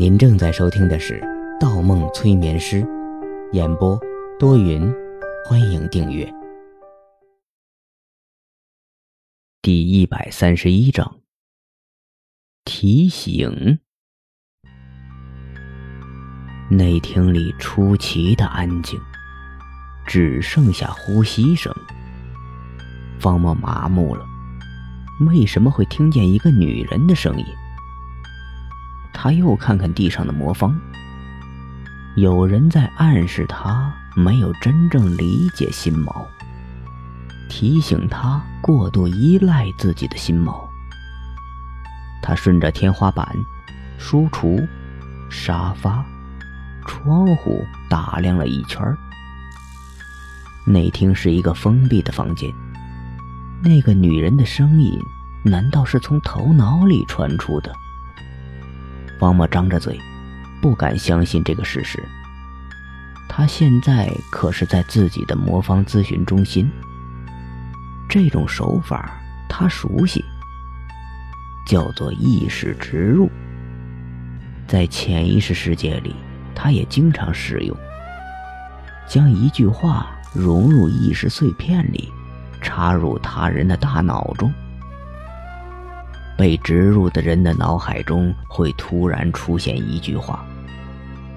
您正在收听的是《盗梦催眠师》，演播多云，欢迎订阅。第一百三十一章提醒。内厅里出奇的安静，只剩下呼吸声。方墨麻木了，为什么会听见一个女人的声音？他又看看地上的魔方，有人在暗示他没有真正理解心锚，提醒他过度依赖自己的心锚。他顺着天花板、书橱、沙发、窗户打量了一圈内厅是一个封闭的房间，那个女人的声音难道是从头脑里传出的？方墨张着嘴，不敢相信这个事实。他现在可是在自己的魔方咨询中心，这种手法他熟悉，叫做意识植入。在潜意识世界里，他也经常使用，将一句话融入意识碎片里，插入他人的大脑中。被植入的人的脑海中会突然出现一句话，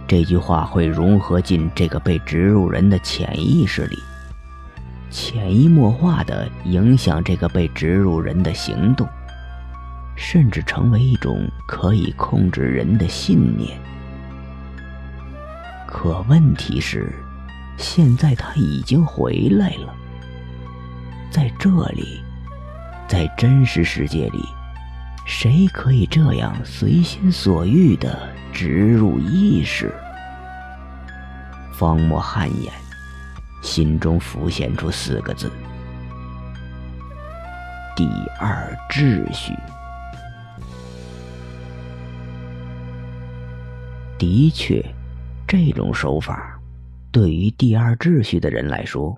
这句话会融合进这个被植入人的潜意识里，潜移默化地影响这个被植入人的行动，甚至成为一种可以控制人的信念。可问题是，现在他已经回来了，在这里，在真实世界里。谁可以这样随心所欲的植入意识？方墨汗颜，心中浮现出四个字：第二秩序。的确，这种手法对于第二秩序的人来说，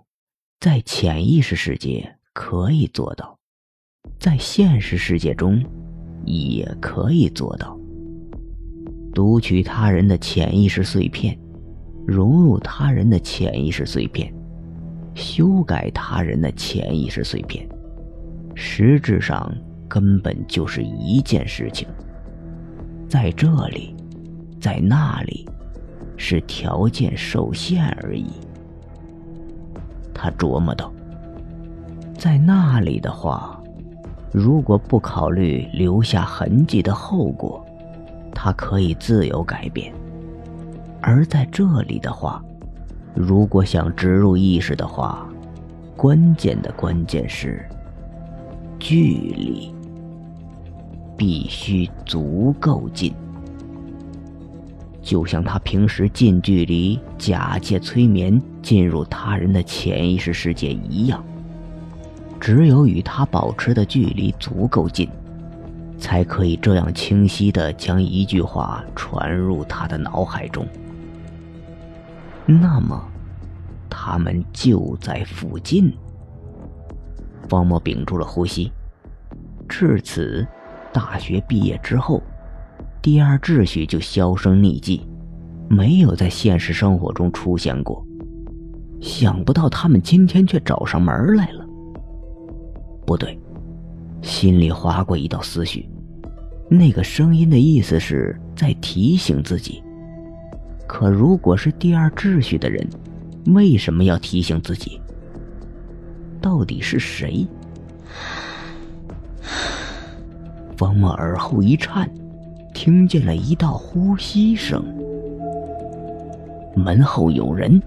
在潜意识世界可以做到，在现实世界中。也可以做到。读取他人的潜意识碎片，融入他人的潜意识碎片，修改他人的潜意识碎片，实质上根本就是一件事情。在这里，在那里，是条件受限而已。他琢磨道：“在那里的话。”如果不考虑留下痕迹的后果，他可以自由改变；而在这里的话，如果想植入意识的话，关键的关键是距离必须足够近，就像他平时近距离假借催眠进入他人的潜意识世界一样。只有与他保持的距离足够近，才可以这样清晰的将一句话传入他的脑海中。那么，他们就在附近。方墨屏住了呼吸。至此，大学毕业之后，第二秩序就销声匿迹，没有在现实生活中出现过。想不到他们今天却找上门来了。不对，心里划过一道思绪，那个声音的意思是在提醒自己。可如果是第二秩序的人，为什么要提醒自己？到底是谁？方墨耳后一颤，听见了一道呼吸声。门后有人，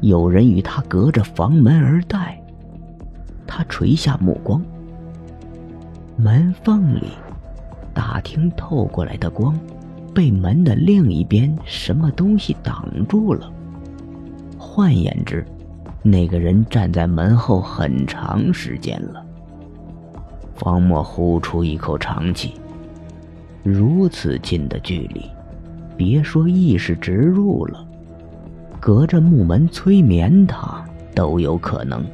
有人与他隔着房门而待。他垂下目光，门缝里，大厅透过来的光，被门的另一边什么东西挡住了。换言之，那个人站在门后很长时间了。方墨呼出一口长气，如此近的距离，别说意识植入了，隔着木门催眠他都有可能。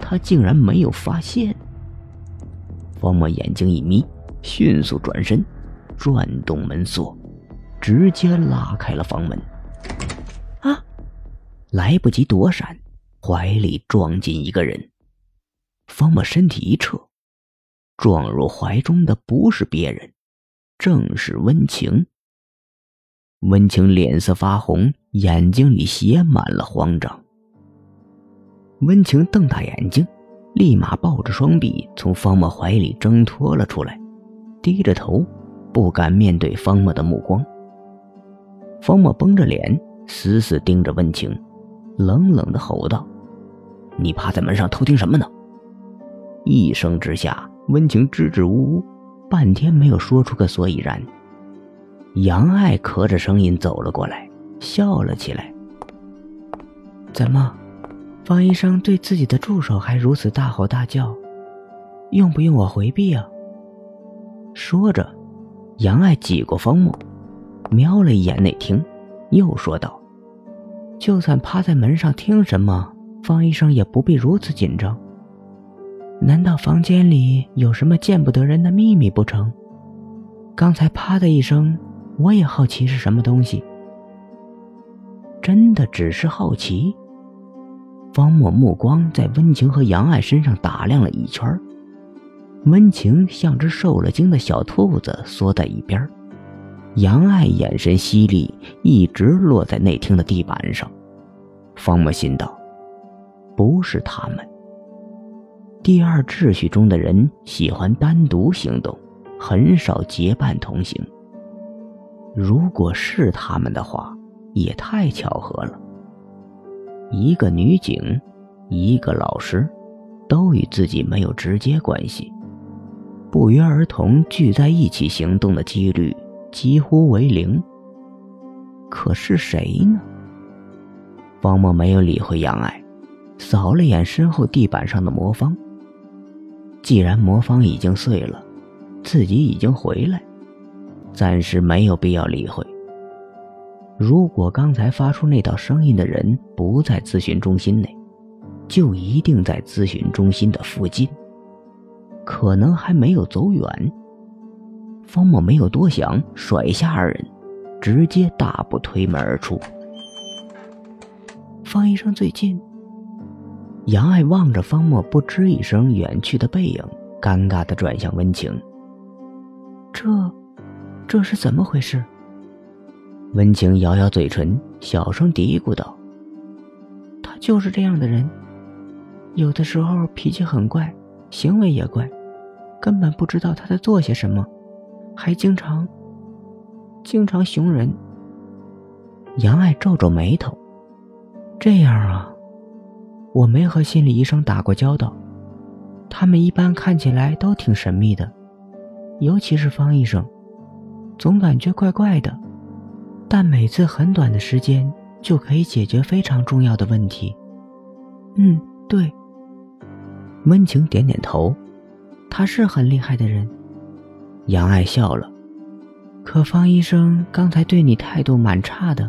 他竟然没有发现。方墨眼睛一眯，迅速转身，转动门锁，直接拉开了房门。啊！来不及躲闪，怀里撞进一个人。方默身体一撤，撞入怀中的不是别人，正是温情。温情脸色发红，眼睛里写满了慌张。温情瞪大眼睛，立马抱着双臂从方默怀里挣脱了出来，低着头，不敢面对方默的目光。方默绷着脸，死死盯着温情，冷冷的吼道：“你趴在门上偷听什么呢？”一声之下，温情支支吾吾，半天没有说出个所以然。杨爱咳着声音走了过来，笑了起来：“怎么？”方医生对自己的助手还如此大吼大叫，用不用我回避啊？说着，杨爱挤过方墨，瞄了一眼内厅，又说道：“就算趴在门上听什么，方医生也不必如此紧张。难道房间里有什么见不得人的秘密不成？刚才啪的一声，我也好奇是什么东西。真的只是好奇。”方墨目光在温情和杨爱身上打量了一圈，温情像只受了惊的小兔子缩在一边，杨爱眼神犀利，一直落在内厅的地板上。方墨心道：“不是他们。第二秩序中的人喜欢单独行动，很少结伴同行。如果是他们的话，也太巧合了。”一个女警，一个老师，都与自己没有直接关系，不约而同聚在一起行动的几率几乎为零。可是谁呢？方默没有理会杨爱，扫了眼身后地板上的魔方。既然魔方已经碎了，自己已经回来，暂时没有必要理会。如果刚才发出那道声音的人不在咨询中心内，就一定在咨询中心的附近，可能还没有走远。方墨没有多想，甩下二人，直接大步推门而出。方医生最近。杨爱望着方墨不吱一声远去的背影，尴尬的转向温情：“这，这是怎么回事？”温情咬咬嘴唇，小声嘀咕道：“他就是这样的人，有的时候脾气很怪，行为也怪，根本不知道他在做些什么，还经常，经常熊人。”杨爱皱皱眉头：“这样啊，我没和心理医生打过交道，他们一般看起来都挺神秘的，尤其是方医生，总感觉怪怪的。”但每次很短的时间就可以解决非常重要的问题。嗯，对。温情点点头，他是很厉害的人。杨爱笑了。可方医生刚才对你态度蛮差的，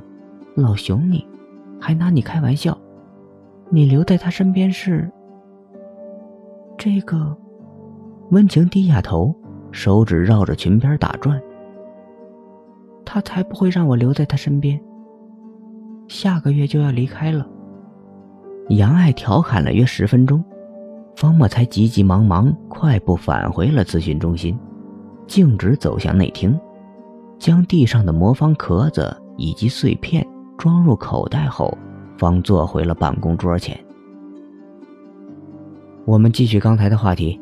老熊你，还拿你开玩笑。你留在他身边是？这个。温情低下头，手指绕着裙边打转。他才不会让我留在他身边。下个月就要离开了。杨爱调侃了约十分钟，方墨才急急忙忙快步返回了咨询中心，径直走向内厅，将地上的魔方壳子以及碎片装入口袋后，方坐回了办公桌前。我们继续刚才的话题。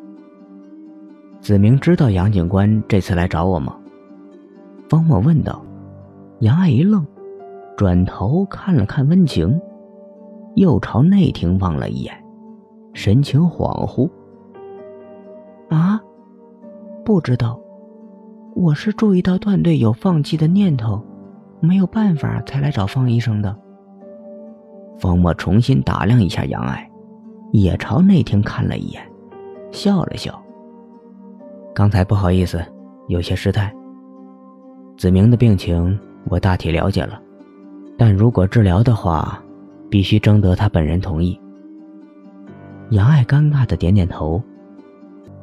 子明知道杨警官这次来找我吗？方墨问道：“杨爱一愣，转头看了看温情，又朝内厅望了一眼，神情恍惚。啊，不知道，我是注意到段队有放弃的念头，没有办法才来找方医生的。”方墨重新打量一下杨爱，也朝内厅看了一眼，笑了笑：“刚才不好意思，有些失态。”子明的病情我大体了解了，但如果治疗的话，必须征得他本人同意。杨爱尴尬的点点头，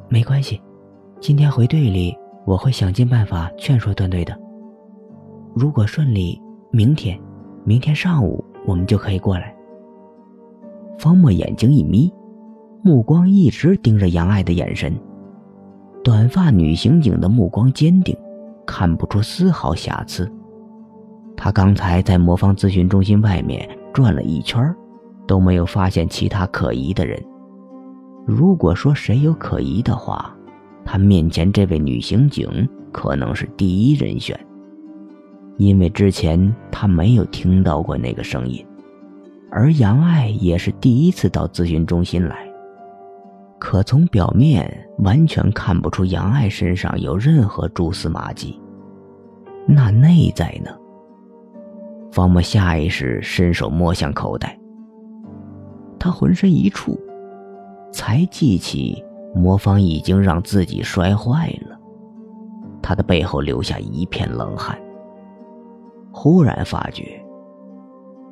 没关系，今天回队里我会想尽办法劝说段队的。如果顺利，明天，明天上午我们就可以过来。方墨眼睛一眯，目光一直盯着杨爱的眼神。短发女刑警的目光坚定，看不出丝毫瑕疵。他刚才在魔方咨询中心外面转了一圈，都没有发现其他可疑的人。如果说谁有可疑的话，他面前这位女刑警可能是第一人选。因为之前他没有听到过那个声音，而杨爱也是第一次到咨询中心来。可从表面完全看不出杨爱身上有任何蛛丝马迹，那内在呢？方木下意识伸手摸向口袋，他浑身一触，才记起魔方已经让自己摔坏了，他的背后留下一片冷汗。忽然发觉，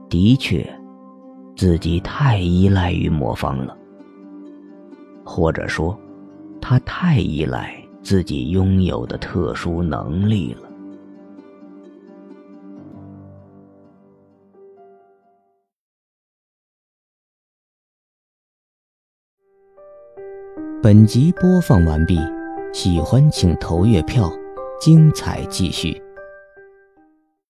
的确，自己太依赖于魔方了，或者说，他太依赖自己拥有的特殊能力了。本集播放完毕，喜欢请投月票，精彩继续。